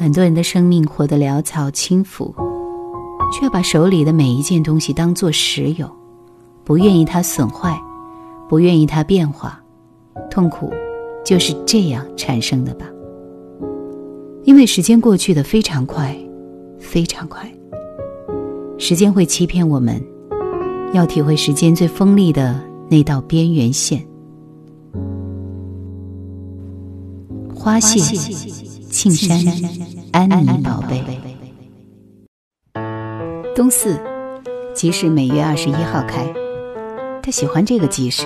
很多人的生命活得潦草轻浮，却把手里的每一件东西当作实有，不愿意它损坏，不愿意它变化，痛苦就是这样产生的吧。因为时间过去的非常快，非常快。时间会欺骗我们，要体会时间最锋利的那道边缘线。花谢，庆山，安妮宝贝。东四集市每月二十一号开，他喜欢这个集市，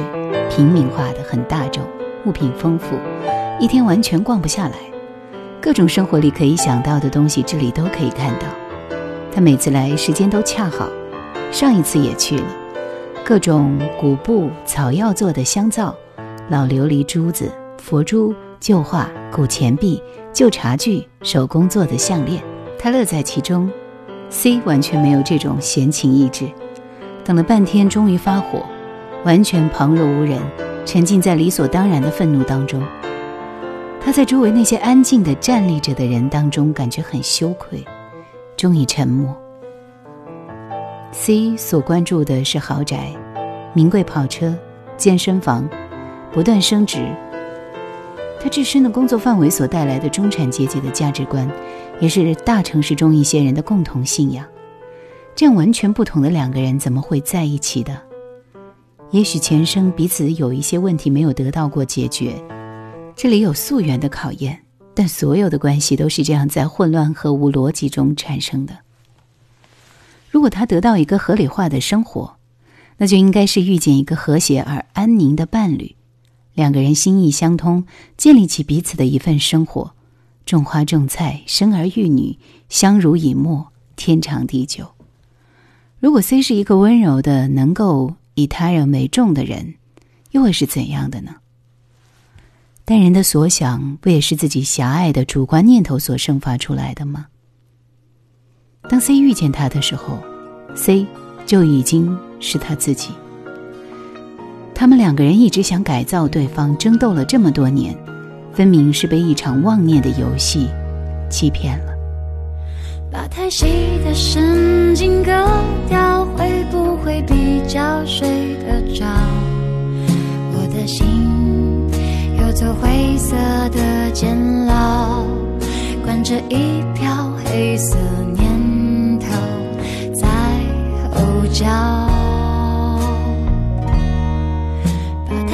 平民化的很大众，物品丰富，一天完全逛不下来。各种生活里可以想到的东西，这里都可以看到。他每次来时间都恰好，上一次也去了。各种古布、草药做的香皂，老琉璃珠子、佛珠、旧画、古钱币、旧茶具、手工做的项链，他乐在其中。C 完全没有这种闲情逸致，等了半天终于发火，完全旁若无人，沉浸在理所当然的愤怒当中。他在周围那些安静的站立着的人当中，感觉很羞愧，终于沉默。C 所关注的是豪宅、名贵跑车、健身房，不断升值。他自身的工作范围所带来的中产阶级的价值观，也是大城市中一些人的共同信仰。这样完全不同的两个人，怎么会在一起的？也许前生彼此有一些问题没有得到过解决。这里有溯源的考验，但所有的关系都是这样在混乱和无逻辑中产生的。如果他得到一个合理化的生活，那就应该是遇见一个和谐而安宁的伴侣，两个人心意相通，建立起彼此的一份生活，种花种菜，生儿育女，相濡以沫，天长地久。如果 C 是一个温柔的、能够以他人为重的人，又会是怎样的呢？但人的所想，不也是自己狭隘的主观念头所生发出来的吗？当 C 遇见他的时候，C 就已经是他自己。他们两个人一直想改造对方，争斗了这么多年，分明是被一场妄念的游戏欺骗了。把太细的神经割掉，会不会比较睡得着？我的心。有座灰色的监牢，关着一票黑色念头在吼叫。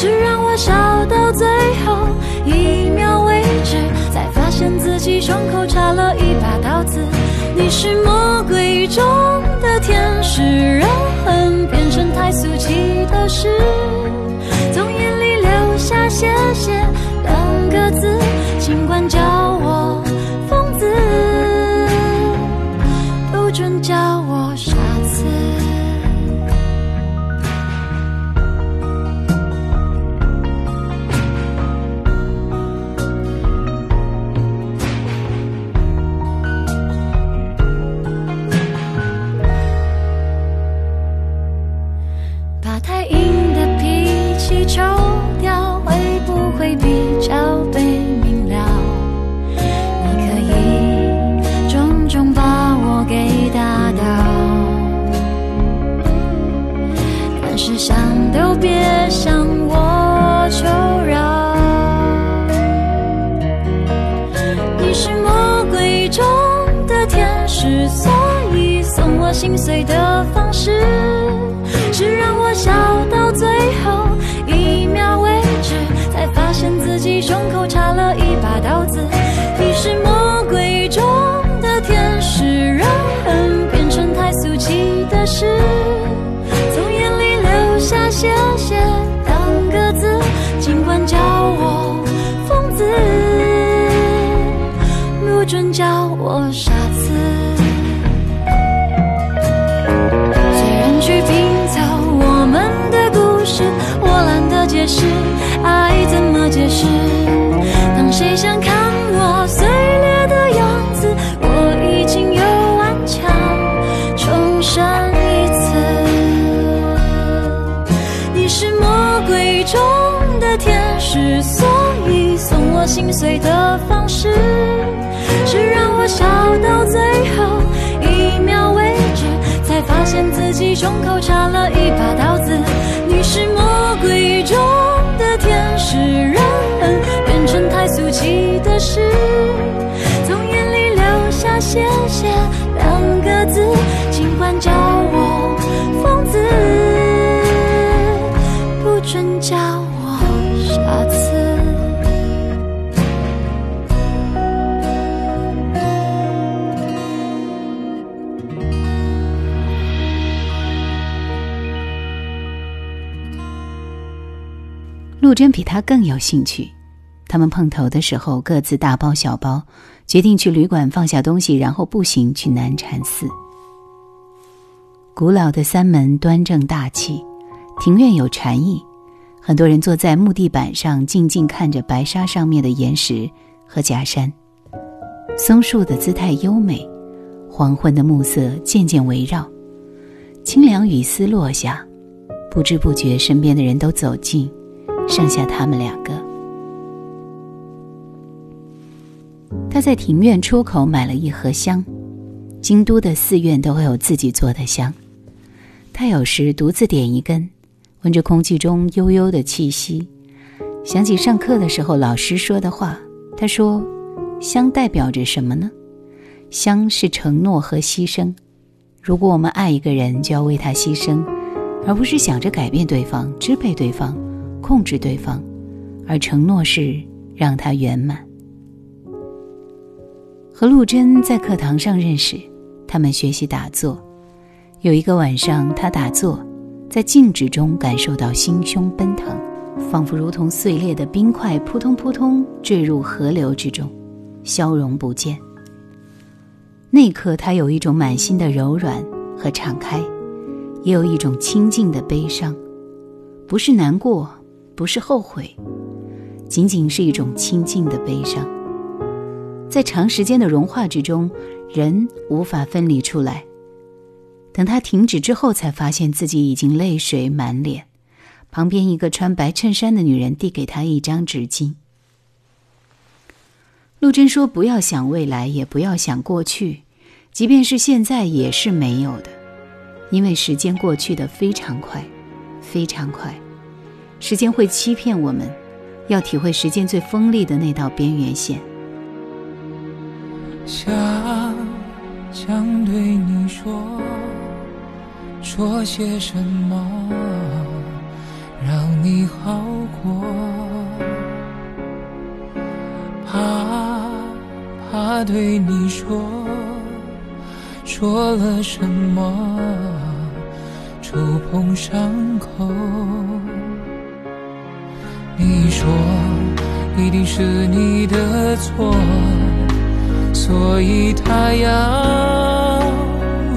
是让我笑到最后一秒为止，才发现自己胸口插了一把刀子。你是魔鬼中的天使，让恨变成太俗气的事。从眼里流下谢谢两个字，尽管叫心碎的方式，是让我笑到最后一秒为止，才发现自己胸口插了一把刀子。你是魔鬼中的天使，让恨变成太俗气的事，从眼里流下谢谢两个字，尽管叫我疯子。不准叫我懒得解释爱怎么解释。当谁想看我碎裂的样子，我已经有顽强重生一次。你是魔鬼中的天使，所以送我心碎的方式。是让我笑到最后一秒为止，才发现自己胸口插了一把刀子。是魔鬼中的天使，人变成太俗气的事，从眼里流下谢谢陆贞比他更有兴趣。他们碰头的时候，各自大包小包，决定去旅馆放下东西，然后步行去南禅寺。古老的三门端正大气，庭院有禅意，很多人坐在木地板上，静静看着白沙上面的岩石和假山。松树的姿态优美，黄昏的暮色渐渐围绕，清凉雨丝落下，不知不觉，身边的人都走近。剩下他们两个。他在庭院出口买了一盒香，京都的寺院都会有自己做的香。他有时独自点一根，闻着空气中悠悠的气息，想起上课的时候老师说的话。他说：“香代表着什么呢？香是承诺和牺牲。如果我们爱一个人，就要为他牺牲，而不是想着改变对方、支配对方。”控制对方，而承诺是让他圆满。和陆贞在课堂上认识，他们学习打坐。有一个晚上，他打坐，在静止中感受到心胸奔腾，仿佛如同碎裂的冰块扑通扑通坠入河流之中，消融不见。那一刻，他有一种满心的柔软和敞开，也有一种清静的悲伤，不是难过。不是后悔，仅仅是一种清静的悲伤。在长时间的融化之中，人无法分离出来。等他停止之后，才发现自己已经泪水满脸。旁边一个穿白衬衫的女人递给他一张纸巾。陆贞说：“不要想未来，也不要想过去，即便是现在也是没有的，因为时间过去的非常快，非常快。”时间会欺骗我们，要体会时间最锋利的那道边缘线。想想对你说，说些什么让你好过？怕怕对你说，说了什么触碰伤口？你说一定是你的错，所以他要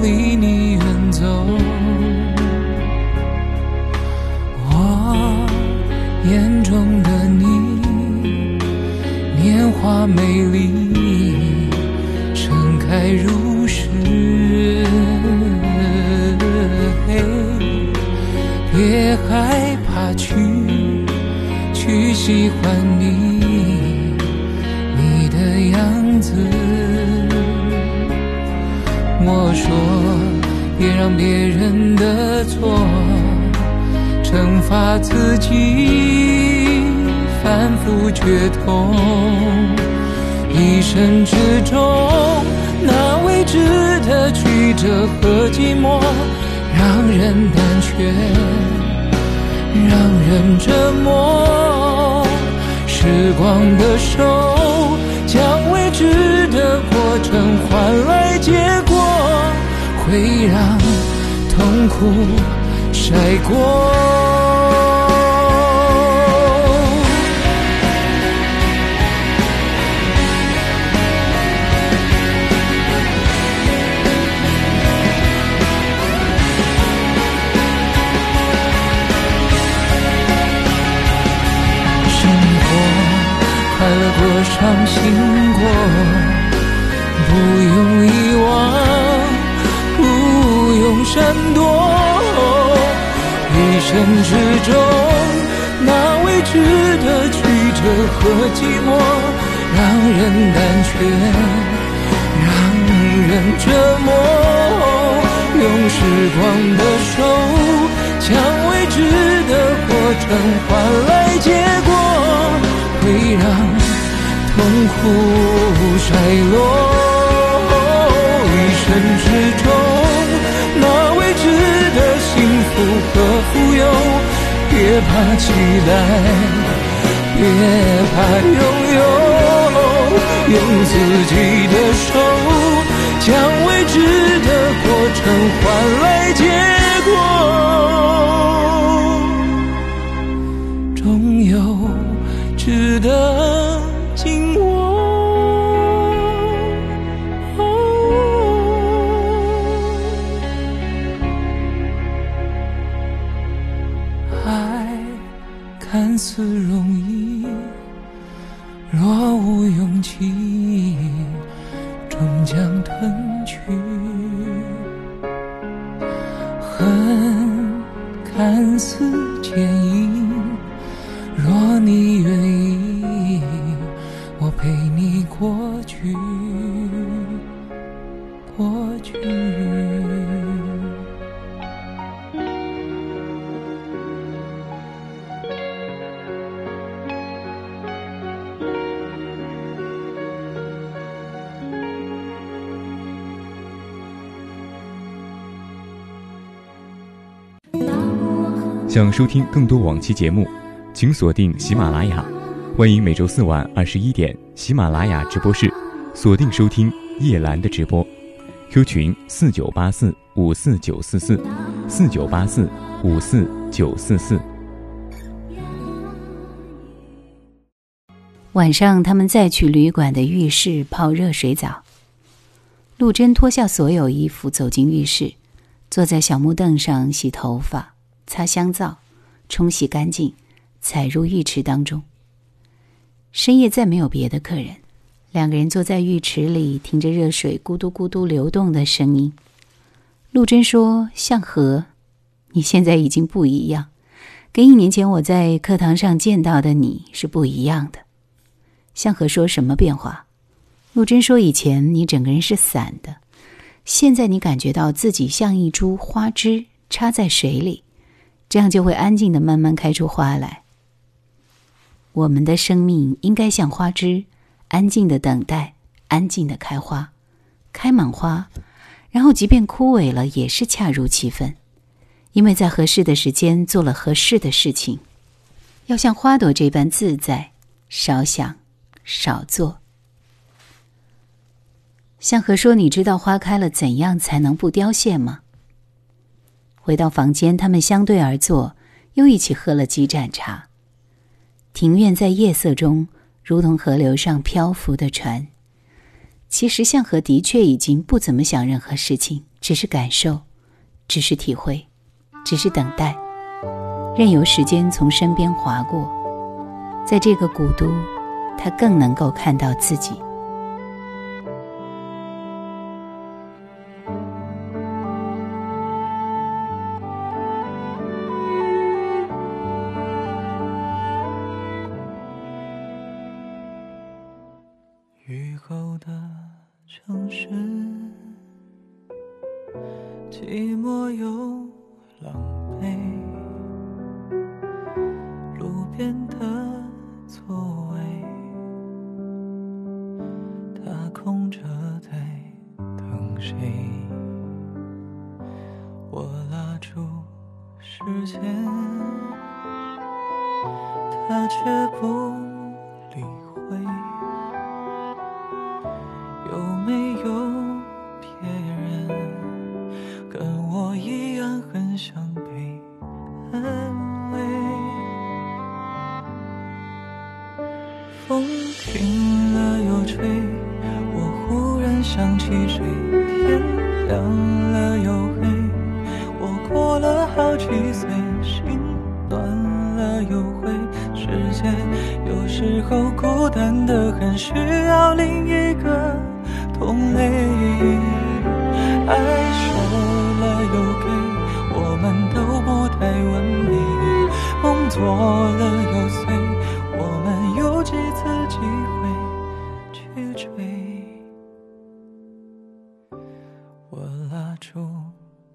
离你远走。我眼中的你，年华美丽，盛开如诗。别害怕去。喜欢你，你的样子。我说，别让别人的错惩罚自己，反复剧痛。一生之中，那未知的曲折和寂寞，让人胆怯，让人折磨。时光的手，将未知的过程换来结果，会让痛苦晒过。多伤心过，不用遗忘，不用闪躲，一生之中那未知的曲折和寂寞，让人胆怯，让人折磨，用时光的手。将未知的过程换来结果，会让痛苦衰落。一生之中，那未知的幸福和富有，别怕期待，别怕拥有。用自己的手，将未知的过程换来结果。终有值得毫无勇气，终将吞去。恨看似坚硬。若你愿意，想收听更多往期节目。请锁定喜马拉雅，欢迎每周四晚二十一点喜马拉雅直播室锁定收听叶兰的直播。Q 群四九八四五四九四四四九八四五四九四四。晚上，他们再去旅馆的浴室泡热水澡。陆贞脱下所有衣服，走进浴室，坐在小木凳上洗头发、擦香皂、冲洗干净。踩入浴池当中。深夜再没有别的客人，两个人坐在浴池里，听着热水咕嘟咕嘟流动的声音。陆贞说：“向和，你现在已经不一样，跟一年前我在课堂上见到的你是不一样的。”向和说什么变化？陆贞说：“以前你整个人是散的，现在你感觉到自己像一株花枝插在水里，这样就会安静的慢慢开出花来。”我们的生命应该像花枝，安静的等待，安静的开花，开满花，然后即便枯萎了，也是恰如其分，因为在合适的时间做了合适的事情。要像花朵这般自在，少想，少做。向和说：“你知道花开了怎样才能不凋谢吗？”回到房间，他们相对而坐，又一起喝了几盏茶。庭院在夜色中，如同河流上漂浮的船。其实向和的确已经不怎么想任何事情，只是感受，只是体会，只是等待，任由时间从身边划过。在这个古都，他更能够看到自己。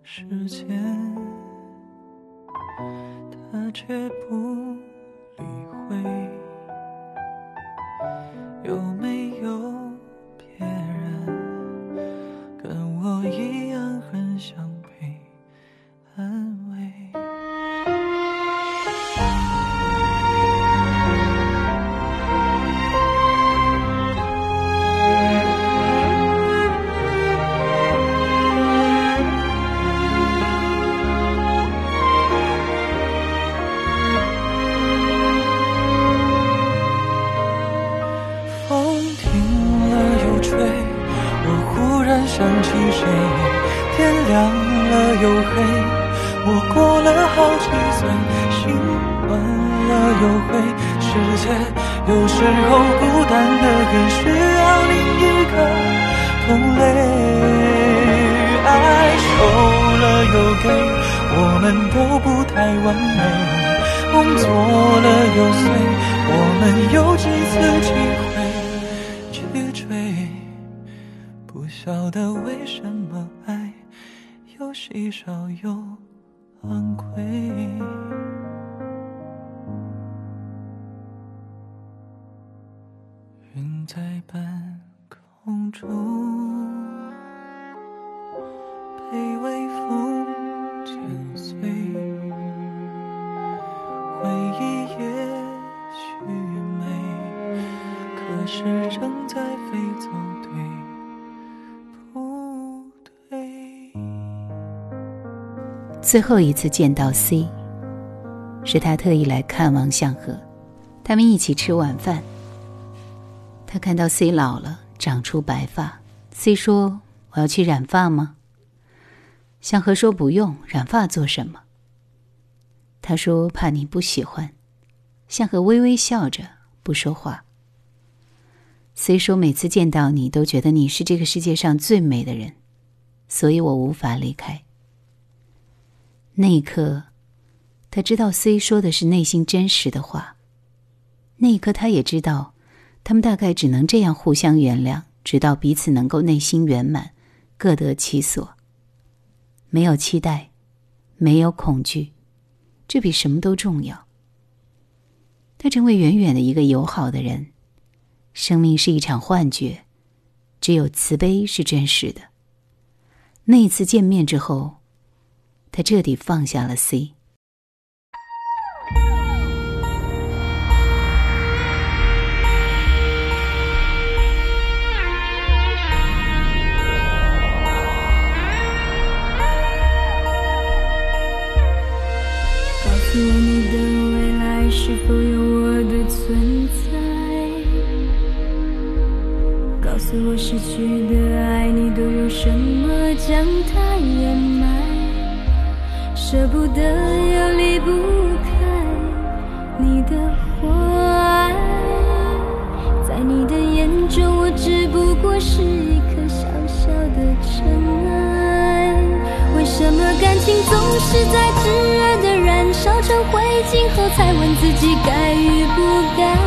时间，他却不理会。又会世界有时候孤单的很需要另一个同类爱收了。又给我们都不太完美梦做了。又碎我们有几次机会去追不晓得为什么爱又稀少又昂贵在半空中，被微风卷。回忆也许美，可是正在飞走。最后一次见到 C，是他特意来看望向河，他们一起吃晚饭，他看到 C 老了，长出白发，C 说：“我要去染发吗？”向和说：“不用，染发做什么？”他说：“怕你不喜欢。”向和微微笑着，不说话。C 说：“每次见到你，都觉得你是这个世界上最美的人，所以我无法离开。”那一刻，他知道 C 说的是内心真实的话。那一刻，他也知道，他们大概只能这样互相原谅，直到彼此能够内心圆满，各得其所。没有期待，没有恐惧，这比什么都重要。他成为远远的一个友好的人。生命是一场幻觉，只有慈悲是真实的。那一次见面之后。他彻底放下了 C。是否有我的存在？告诉我失去的爱你都有什么将它掩埋？舍不得又离不开你的火爱，在你的眼中，我只不过是一颗小小的尘埃。为什么感情总是在炙热烧成灰烬后，才问自己该与不该？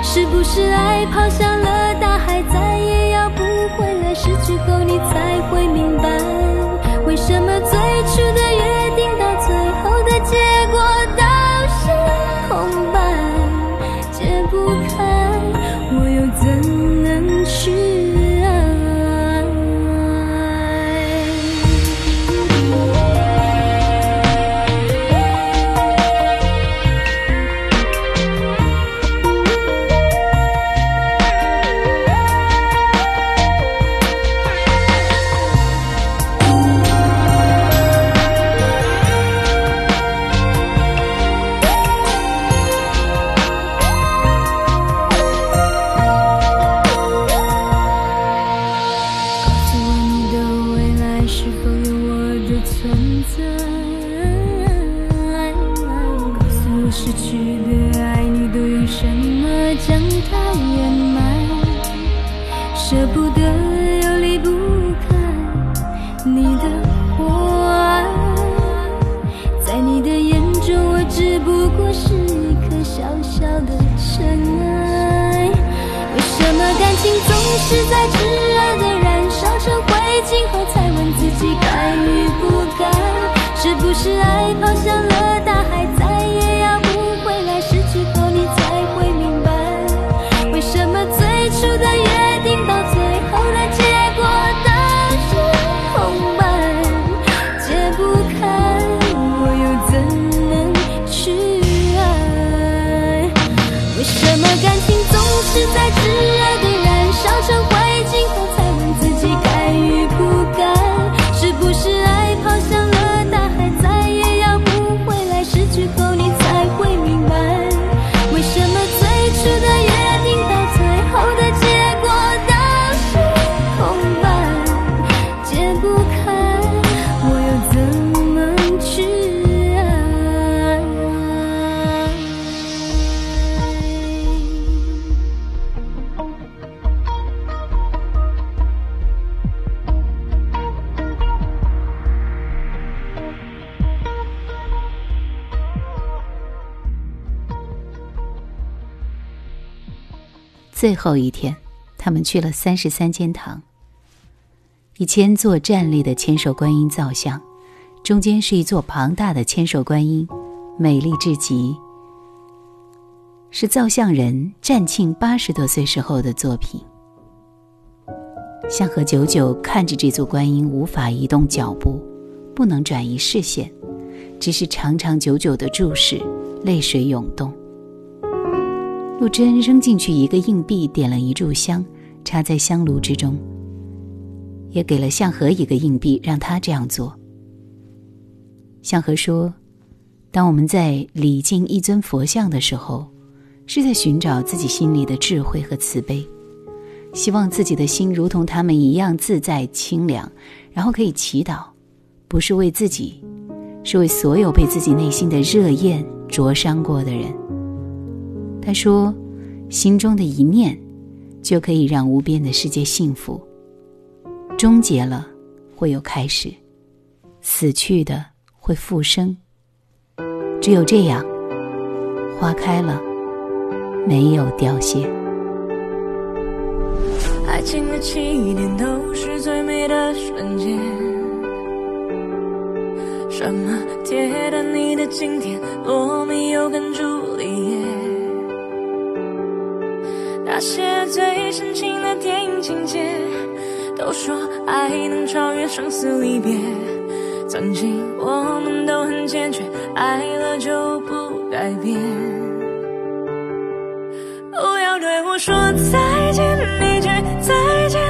是不是爱抛向了大海，再也要不回来？失去后你才会明白，为什么最在炙热的燃烧成灰烬后，才问自己该与不该？是不是爱抛向了最后一天，他们去了三十三间堂。一千座站立的千手观音造像，中间是一座庞大的千手观音，美丽至极，是造像人占庆八十多岁时候的作品。香河久久看着这座观音，无法移动脚步，不能转移视线，只是长长久久的注视，泪水涌动。陆贞扔进去一个硬币，点了一炷香，插在香炉之中。也给了向和一个硬币，让他这样做。向和说：“当我们在礼敬一尊佛像的时候，是在寻找自己心里的智慧和慈悲，希望自己的心如同他们一样自在清凉，然后可以祈祷，不是为自己，是为所有被自己内心的热焰灼伤过的人。”他说：“心中的一念，就可以让无边的世界幸福。终结了，会有开始；死去的会复生。只有这样，花开了，没有凋谢。爱情的起点都是最美的瞬间。什么铁达尼的经典，罗密欧跟朱丽叶，那些最深情的电影情节，都说爱能超越生死离别。曾经我们都很坚决，爱了就不改变。不要对我说再见，一句再见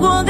如